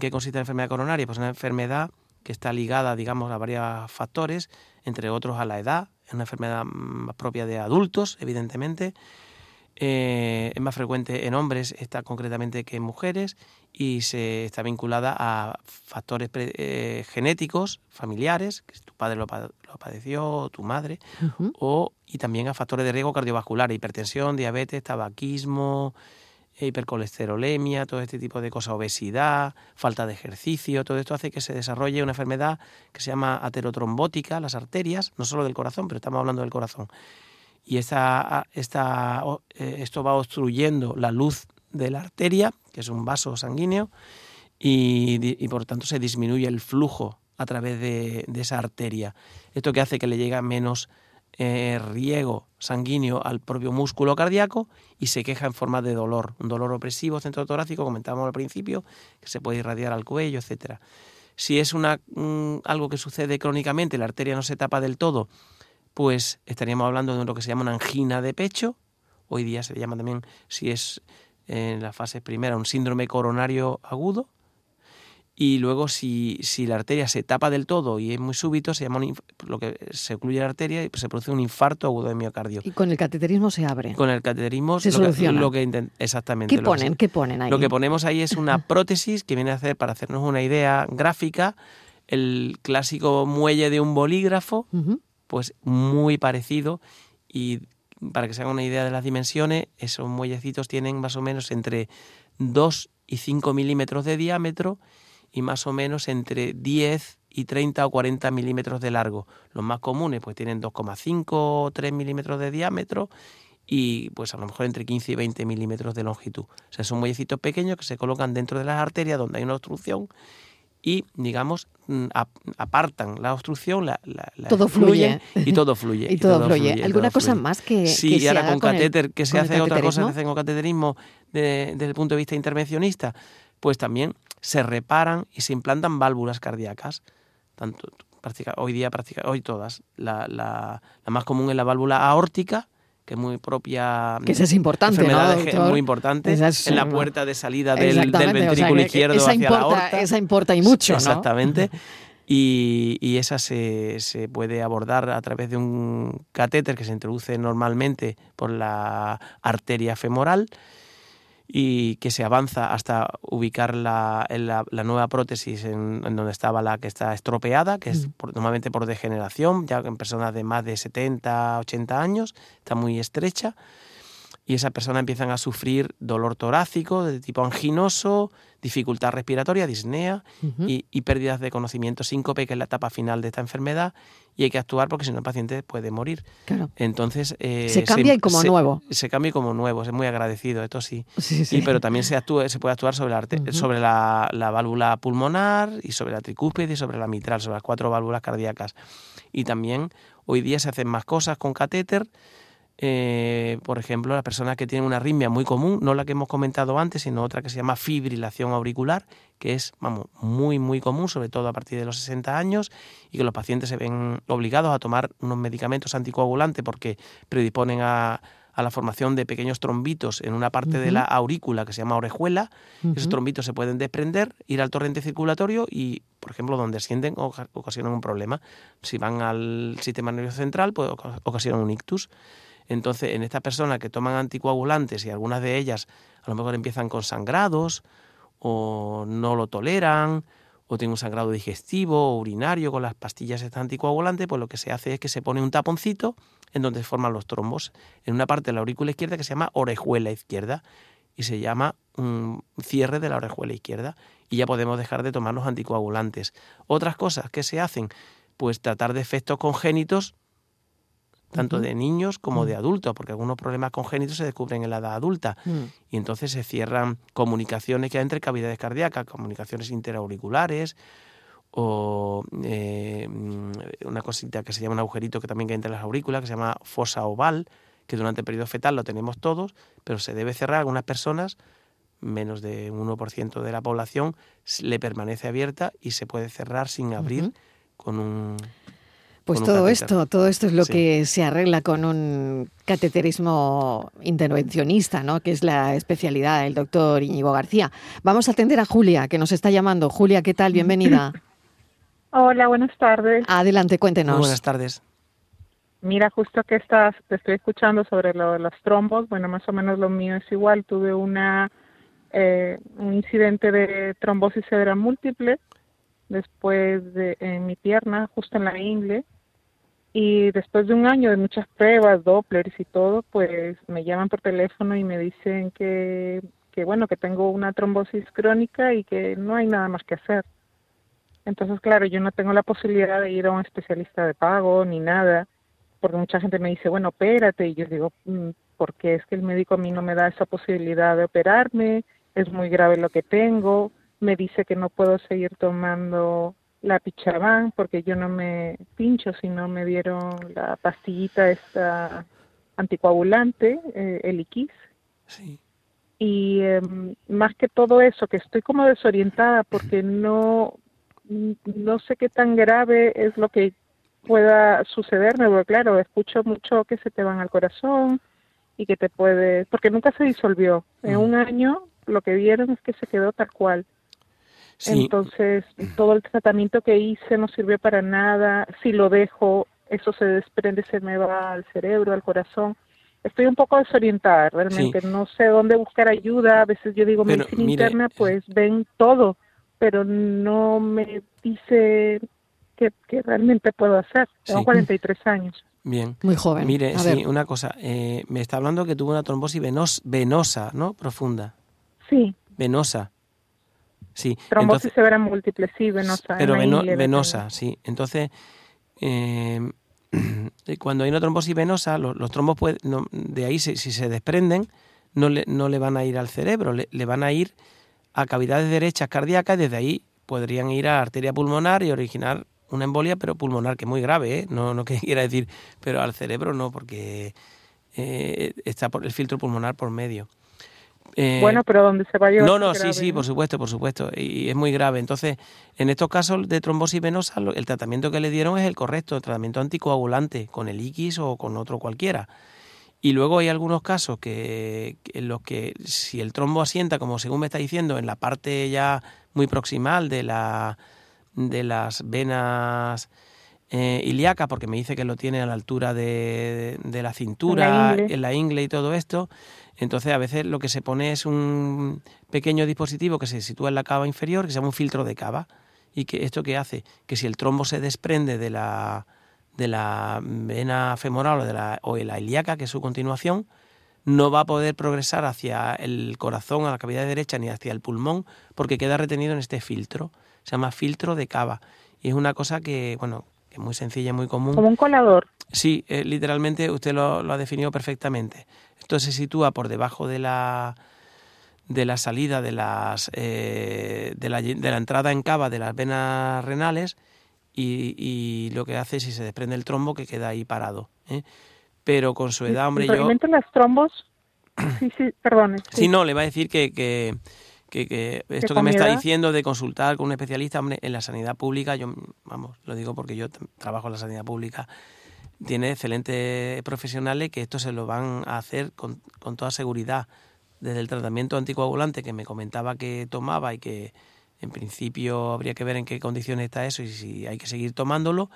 qué consiste la enfermedad coronaria? Pues una enfermedad que está ligada, digamos, a varios factores, entre otros a la edad, es una enfermedad más propia de adultos, evidentemente, eh, es más frecuente en hombres, está concretamente que en mujeres, y se está vinculada a factores eh, genéticos, familiares, que tu padre lo, padeció, tu madre, o, y también a factores de riesgo cardiovascular, hipertensión, diabetes, tabaquismo, hipercolesterolemia, todo este tipo de cosas, obesidad, falta de ejercicio, todo esto hace que se desarrolle una enfermedad que se llama aterotrombótica, las arterias, no solo del corazón, pero estamos hablando del corazón. Y esta, eh, esto va obstruyendo la luz de la arteria, que es un vaso sanguíneo, y, por tanto se disminuye el flujo a través de, de esa arteria. Esto que hace que le llegue menos eh, riego sanguíneo al propio músculo cardíaco y se queja en forma de dolor, un dolor opresivo centro torácico, comentábamos al principio, que se puede irradiar al cuello, etcétera. Si es una, algo que sucede crónicamente, la arteria no se tapa del todo, pues estaríamos hablando de lo que se llama una angina de pecho. Hoy día se llama también, si es en la fase primera, un síndrome coronario agudo y luego si, si, la arteria se tapa del todo y es muy súbito, se llama lo que se ocluye la arteria y se produce un infarto agudo de miocardio. Y con el cateterismo se abre. Con el cateterismo se soluciona. lo que exactamente. ¿Qué ponen? ¿Qué ponen ahí? Lo que ponemos ahí es una prótesis que viene a hacer para hacernos una idea gráfica el clásico muelle de un bolígrafo, pues muy parecido y para que se hagan una idea de las dimensiones, esos muellecitos tienen más o menos entre 2 y 5 milímetros de diámetro y más o menos entre 10 y 30 o 40 milímetros de largo. Los más comunes pues tienen 2,5 o 3 milímetros de diámetro y pues a lo mejor entre 15 y 20 milímetros de longitud. O sea, son muellecitos pequeños que se colocan dentro de las arterias donde hay una obstrucción y, digamos, mm, apartan la obstrucción, la, todo fluye. y todo fluye. y, todo, fluye. ¿Alguna cosa más que, sí, y ahora con catéter, que se hace otra cosa que con cateterismo desde el punto de vista intervencionista, pues también se reparan y se implantan válvulas cardíacas. Tanto, hoy día, hoy todas. La, la, más común es la válvula aórtica, que es muy propia. Que esa es importante, ¿no, muy importante. en la puerta de salida del, ventrículo izquierdo esa hacia importa, la aorta. Esa importa y mucho. Exactamente. Y, y, esa se, se, puede abordar a través de un catéter que se introduce normalmente por la arteria femoral y que se avanza hasta ubicar la, la, nueva prótesis en, donde estaba la que está estropeada, que es normalmente por degeneración, ya en personas de más de 70, 80 años, está muy estrecha y esa persona empiezan a sufrir dolor torácico de tipo anginoso, dificultad respiratoria, disnea y, pérdidas de conocimiento, síncope, que es la etapa final de esta enfermedad, y hay que actuar porque si no el paciente puede morir. Claro. Entonces... Eh, se cambia y como nuevo. Se cambia como nuevo, es muy agradecido, esto sí. sí, pero también se, actúa, se puede actuar sobre, la, sobre la, la, válvula pulmonar y sobre la tricúspide y sobre la mitral, sobre las cuatro válvulas cardíacas. Y también hoy día se hacen más cosas con catéter, eh, por ejemplo, las personas que tienen una arritmia muy común, no la que hemos comentado antes, sino otra que se llama fibrilación auricular, que es vamos, muy, muy común, sobre todo a partir de los 60 años, y que los pacientes se ven obligados a tomar unos medicamentos anticoagulantes porque predisponen a, la formación de pequeños trombitos en una parte de la aurícula que se llama orejuela. Esos trombitos se pueden desprender, ir al torrente circulatorio y, por ejemplo, donde ascienden ocasionan un problema. Si van al sistema nervioso central, pues ocasionan un ictus. Entonces, en estas personas que toman anticoagulantes y algunas de ellas a lo mejor empiezan con sangrados o no lo toleran o tiene un sangrado digestivo o urinario con las pastillas estas anticoagulantes, pues lo que se hace es que se pone un taponcito en donde se forman los trombos, en una parte de la aurícula izquierda que se llama orejuela izquierda y se llama un cierre de la orejuela izquierda y ya podemos dejar de tomar los anticoagulantes. Otras cosas que se hacen, pues tratar de efectos congénitos tanto de niños como de adultos, porque algunos problemas congénitos se descubren en la edad adulta Mm. y entonces se cierran comunicaciones que hay entre cavidades cardíacas, comunicaciones interauriculares o eh, mm, una cosita que se llama un agujerito que también hay entre las aurículas, que se llama fosa oval, que durante el periodo fetal lo tenemos todos, pero se debe cerrar. Algunas personas, menos de un 1% de la población, le permanece abierta y se puede cerrar sin abrir con un... Pues todo esto, todo esto es lo Sí. que se arregla con un cateterismo intervencionista, ¿no? Que es la especialidad del doctor Íñigo García. Vamos a atender a Julia, que nos está llamando. Julia, ¿qué tal? Bienvenida. Hola, buenas tardes. Adelante, Muy cuéntenos. buenas tardes. Mira, justo que estás, te estoy escuchando sobre lo de los trombos. Bueno, más o menos lo mío es igual. Tuve una eh, un incidente de trombosis severa múltiple después de en mi pierna, justo en la ingle. Y después de un año de muchas pruebas, Dopplers y todo, pues me llaman por teléfono y me dicen que, que bueno, que tengo una trombosis crónica y que no hay nada más que hacer. Entonces, claro, yo no tengo la posibilidad de ir a un especialista de pago ni nada, porque mucha gente me dice, bueno, opérate, y yo digo, "Mm, porque es que el médico a mí no me da esa posibilidad de operarme, es muy grave lo que tengo, me dice que no puedo seguir tomando la pichabán porque yo no me pincho si no me dieron la pastillita esta anticoagulante, eh, el Iquis. Sí. Y em, más que todo eso, que estoy como desorientada porque no, no sé qué tan grave es lo que pueda sucederme, porque claro, escucho mucho que se te van al corazón y que te puede, porque nunca se disolvió. En un año lo que vieron es que se quedó tal cual. Sí. Entonces, todo el tratamiento que hice no sirvió para nada. Si lo dejo, eso se desprende, se me va al cerebro, al corazón. Estoy un poco desorientada, realmente. No sé dónde buscar ayuda. A veces yo digo Pero, medicina mire, interna, pues ven todo, pero no me dice qué, qué realmente puedo hacer. Tengo Sí. 43 años. Bien. Muy joven. Mire, A sí, ver. una cosa. eh, me está hablando que tuvo una trombosis venos- venosa, ¿no? Profunda. Sí, Venosa. Sí. trombosis entonces- severa múltiple, sí, venosa. en pero veno- venosa, sí. Entonces, eh, cuando hay una trombosis venosa, los, los trombos puede- no- de ahí, si, si se desprenden, no le, no le van a ir al cerebro, le, le van a ir a cavidades derechas cardíacas, y desde ahí podrían ir a la arteria pulmonar y originar una embolia, pero pulmonar, que es muy grave, ¿eh? no, no que quiera decir, pero al cerebro no, porque eh, está por el filtro pulmonar por medio. Eh, Bueno, pero donde se va a llevar no, no, sí, grave, sí, ¿no? por supuesto, por supuesto. Y es muy grave. Entonces, en estos casos de trombosis venosa, el tratamiento que le dieron es el correcto, el tratamiento anticoagulante, con el X o con otro cualquiera. Y luego hay algunos casos que, en los que si el trombo asienta, como según me está diciendo, en la parte ya muy proximal de, la, de las venas eh, ilíacas, porque me dice que lo tiene a la altura de, de la cintura, en la ingle y todo esto, entonces a veces lo que se pone es un pequeño dispositivo que se sitúa en la cava inferior, que se llama un filtro de cava. ¿Y que esto qué hace? Que si el trombo se desprende de la, de la vena femoral o de la, o de la ilíaca, que es su continuación, no va a poder progresar hacia el corazón, a la cavidad derecha, ni hacia el pulmón, porque queda retenido en este filtro. Se llama filtro de cava. Y es una cosa que, bueno, es muy sencilla, muy común. Como un colador. Sí, eh, literalmente usted lo, lo ha definido perfectamente. Esto se sitúa por debajo de la de la salida de las eh, de, la, de la entrada en cava de las venas renales y, y lo que hace es si se desprende el trombo que queda ahí parado. ¿eh? Pero con su edad, hombre, yo Realmente las trombos, sí, sí, perdón. si no le va a decir que, que, que, que esto que me está diciendo de consultar con un especialista, en la sanidad pública, yo, vamos, lo digo porque yo trabajo en la sanidad pública, tiene excelentes profesionales que esto se lo van a hacer con, con toda seguridad. Desde el tratamiento anticoagulante que me comentaba que tomaba y que en principio habría que ver en qué condiciones está eso y si hay que seguir tomándolo.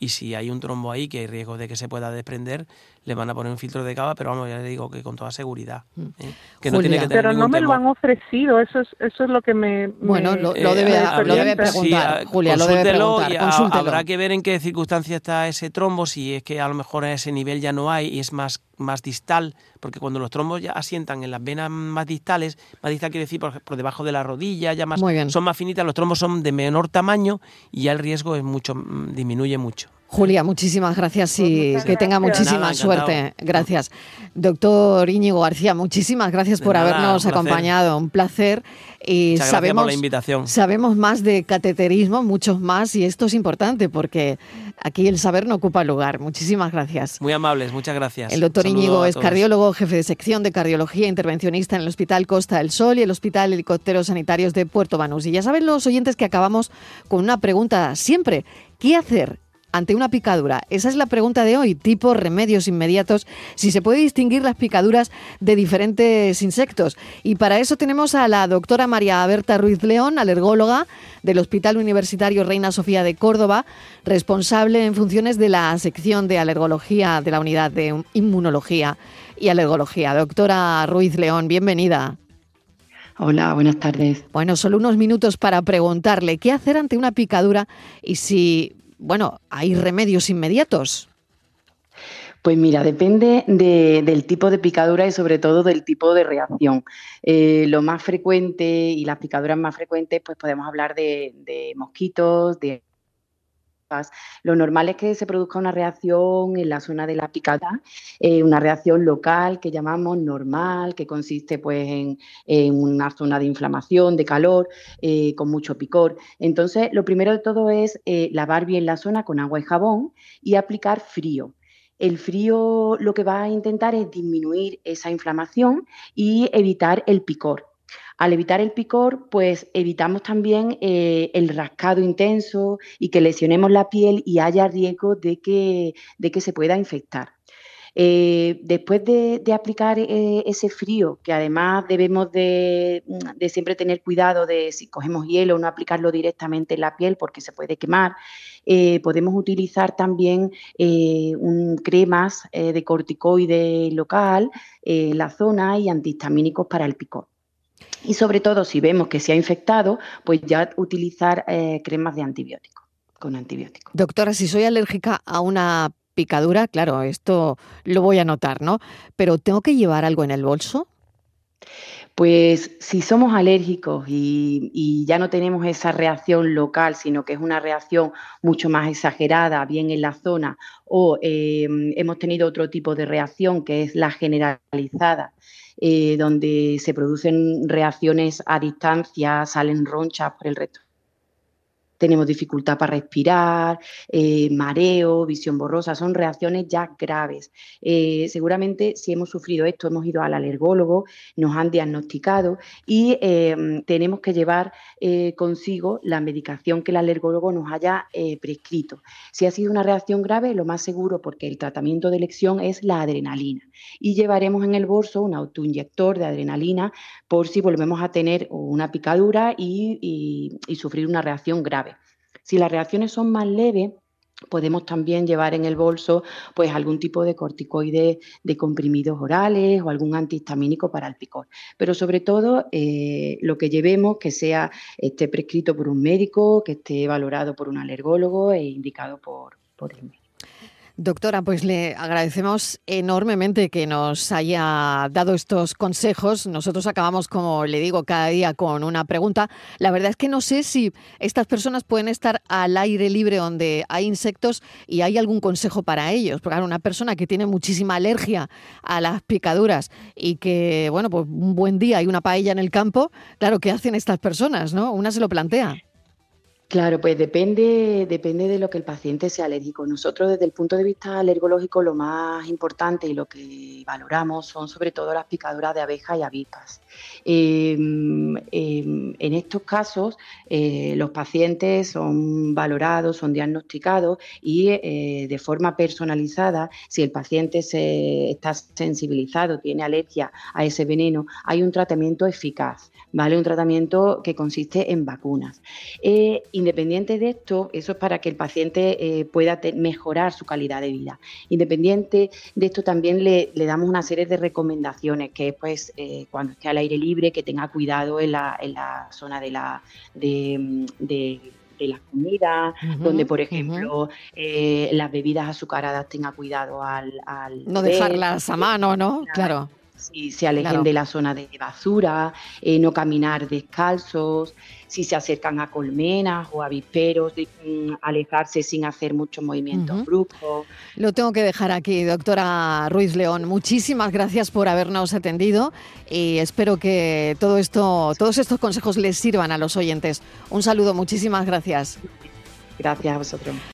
y si hay un trombo ahí que hay riesgo de que se pueda desprender, le van a poner un filtro de cava, pero vamos, ya le digo que con toda seguridad. Mm. ¿eh? Que no tiene que tener pero no me lo han ofrecido, eso es, eso es lo que me... Bueno, me- lo, Eh, lo debe, habría- lo debe sí, preguntar, Julia, lo debe preguntar. y a- habrá que ver en qué circunstancia está ese trombo, si es que a lo mejor a ese nivel ya no hay y es más, más distal, porque cuando los trombos ya asientan en las venas más distales, más distal quiere decir por, por debajo de la rodilla, ya más, son más finitas, los trombos son de menor tamaño y ya el riesgo es mucho, mm, disminuye mucho. Julia, muchísimas gracias y muchas que tenga gracias. muchísima Nada, suerte. Gracias. Doctor Íñigo García, muchísimas gracias De por nada, habernos un acompañado. Un placer. Y Muchas sabemos, por la invitación. sabemos más de cateterismo, muchos más, y esto es importante porque aquí el saber no ocupa lugar. Muchísimas gracias. Muy amables, muchas gracias. El doctor Saludo Íñigo es cardiólogo, jefe de sección de cardiología intervencionista en el Hospital Costa del Sol y el Hospital Helicópteros Sanitarios de Puerto Banús. Y ya saben los oyentes que acabamos con una pregunta siempre. ¿Qué hacer? Ante una picadura. Esa es la pregunta de hoy, tipo remedios inmediatos, si se puede distinguir las picaduras de diferentes insectos. Y para eso tenemos a la doctora María Berta Ruiz León, alergóloga del Hospital Universitario Reina Sofía de Córdoba, responsable en funciones de la sección de alergología de la unidad de inmunología y alergología. Doctora Ruiz León, bienvenida. Hola, buenas tardes. Bueno, solo unos minutos para preguntarle qué hacer ante una picadura y si, bueno, hay remedios inmediatos. Pues mira, depende de- del tipo de picadura y sobre todo del tipo de reacción. Eh, lo más frecuente y las picaduras más frecuentes, pues podemos hablar de, de mosquitos, de lo normal es que se produzca una reacción en la zona de la picadura, eh, una reacción local que llamamos normal, que consiste pues en, en una zona de inflamación, de calor, eh, con mucho picor. Entonces, lo primero de todo es eh, lavar bien la zona con agua y jabón y aplicar frío. El frío lo que va a intentar es disminuir esa inflamación y evitar el picor. Al evitar el picor, pues evitamos también eh, el rascado intenso y que lesionemos la piel y haya riesgo de que, de que se pueda infectar. Eh, después de, aplicar eh, ese frío, que además debemos de, siempre tener cuidado de si cogemos hielo, no aplicarlo directamente en la piel porque se puede quemar, podemos utilizar también cremas de corticoide local en la zona y antihistamínicos para el picor. Y sobre todo, si vemos que se ha infectado, pues ya utilizar eh, cremas de antibióticos, con antibióticos. Doctora, si soy alérgica a una picadura, claro, esto lo voy a notar, ¿no? Pero ¿tengo que llevar algo en el bolso? Pues si somos alérgicos y, y, ya no tenemos esa reacción local, sino que es una reacción mucho más exagerada, bien en la zona, o eh, hemos tenido otro tipo de reacción que es la generalizada, eh, donde se producen reacciones a distancia, salen ronchas por el resto tenemos dificultad para respirar, eh, mareo, visión borrosa, son reacciones ya graves. Eh, seguramente si hemos sufrido esto, hemos ido al alergólogo, nos han diagnosticado y eh, tenemos que llevar eh, consigo la medicación que el alergólogo nos haya prescrito. Si ha sido una reacción grave, lo más seguro, porque el tratamiento de elección es la adrenalina. Y llevaremos en el bolso un autoinyector de adrenalina por si volvemos a tener una picadura y sufrir una reacción grave. Si las reacciones son más leves, podemos también llevar en el bolso pues algún tipo de corticoide de comprimidos orales o algún antihistamínico para el picor. Pero sobre todo eh, lo que llevemos que sea esté prescrito por un médico, que esté valorado por un alergólogo e indicado por, por el médico. Doctora, pues le agradecemos enormemente que nos haya dado estos consejos. Nosotros acabamos, como le digo, cada día con una pregunta. La verdad es que no sé si estas personas pueden estar al aire libre donde hay insectos y hay algún consejo para ellos. Porque una persona que tiene muchísima alergia a las picaduras y que, bueno, pues un buen día hay una paella en el campo, claro, ¿qué hacen estas personas? ¿No? Una se lo plantea. Claro, pues depende, depende de lo que el paciente sea alérgico. Nosotros desde el punto de vista alergológico lo más importante y lo que valoramos son sobre todo las picaduras de abejas y avispas. Eh, eh, en estos casos eh, los pacientes son valorados, son diagnosticados y eh, de forma personalizada, si el paciente está sensibilizado, tiene alergia a ese veneno, hay un tratamiento eficaz, ¿vale? Un tratamiento que consiste en vacunas. Eh, independiente de esto, eso es para que el paciente pueda mejorar su calidad de vida. Independiente de esto, también le, damos una serie de recomendaciones, que es pues cuando esté al aire libre, que tenga cuidado en la, en la zona de la de, de las comidas, donde, por ejemplo, eh, las bebidas azucaradas tenga cuidado al... no dejarlas a mano, ¿no? Claro si se alejen de la zona de basura, eh, no caminar descalzos, si se acercan a colmenas o avisperos, de, mm, alejarse sin hacer muchos movimientos bruscos. Lo tengo que dejar aquí, doctora Ruiz León. Muchísimas gracias por habernos atendido y espero que todo esto, todos estos consejos les sirvan a los oyentes. Un saludo, muchísimas gracias. Gracias a vosotros.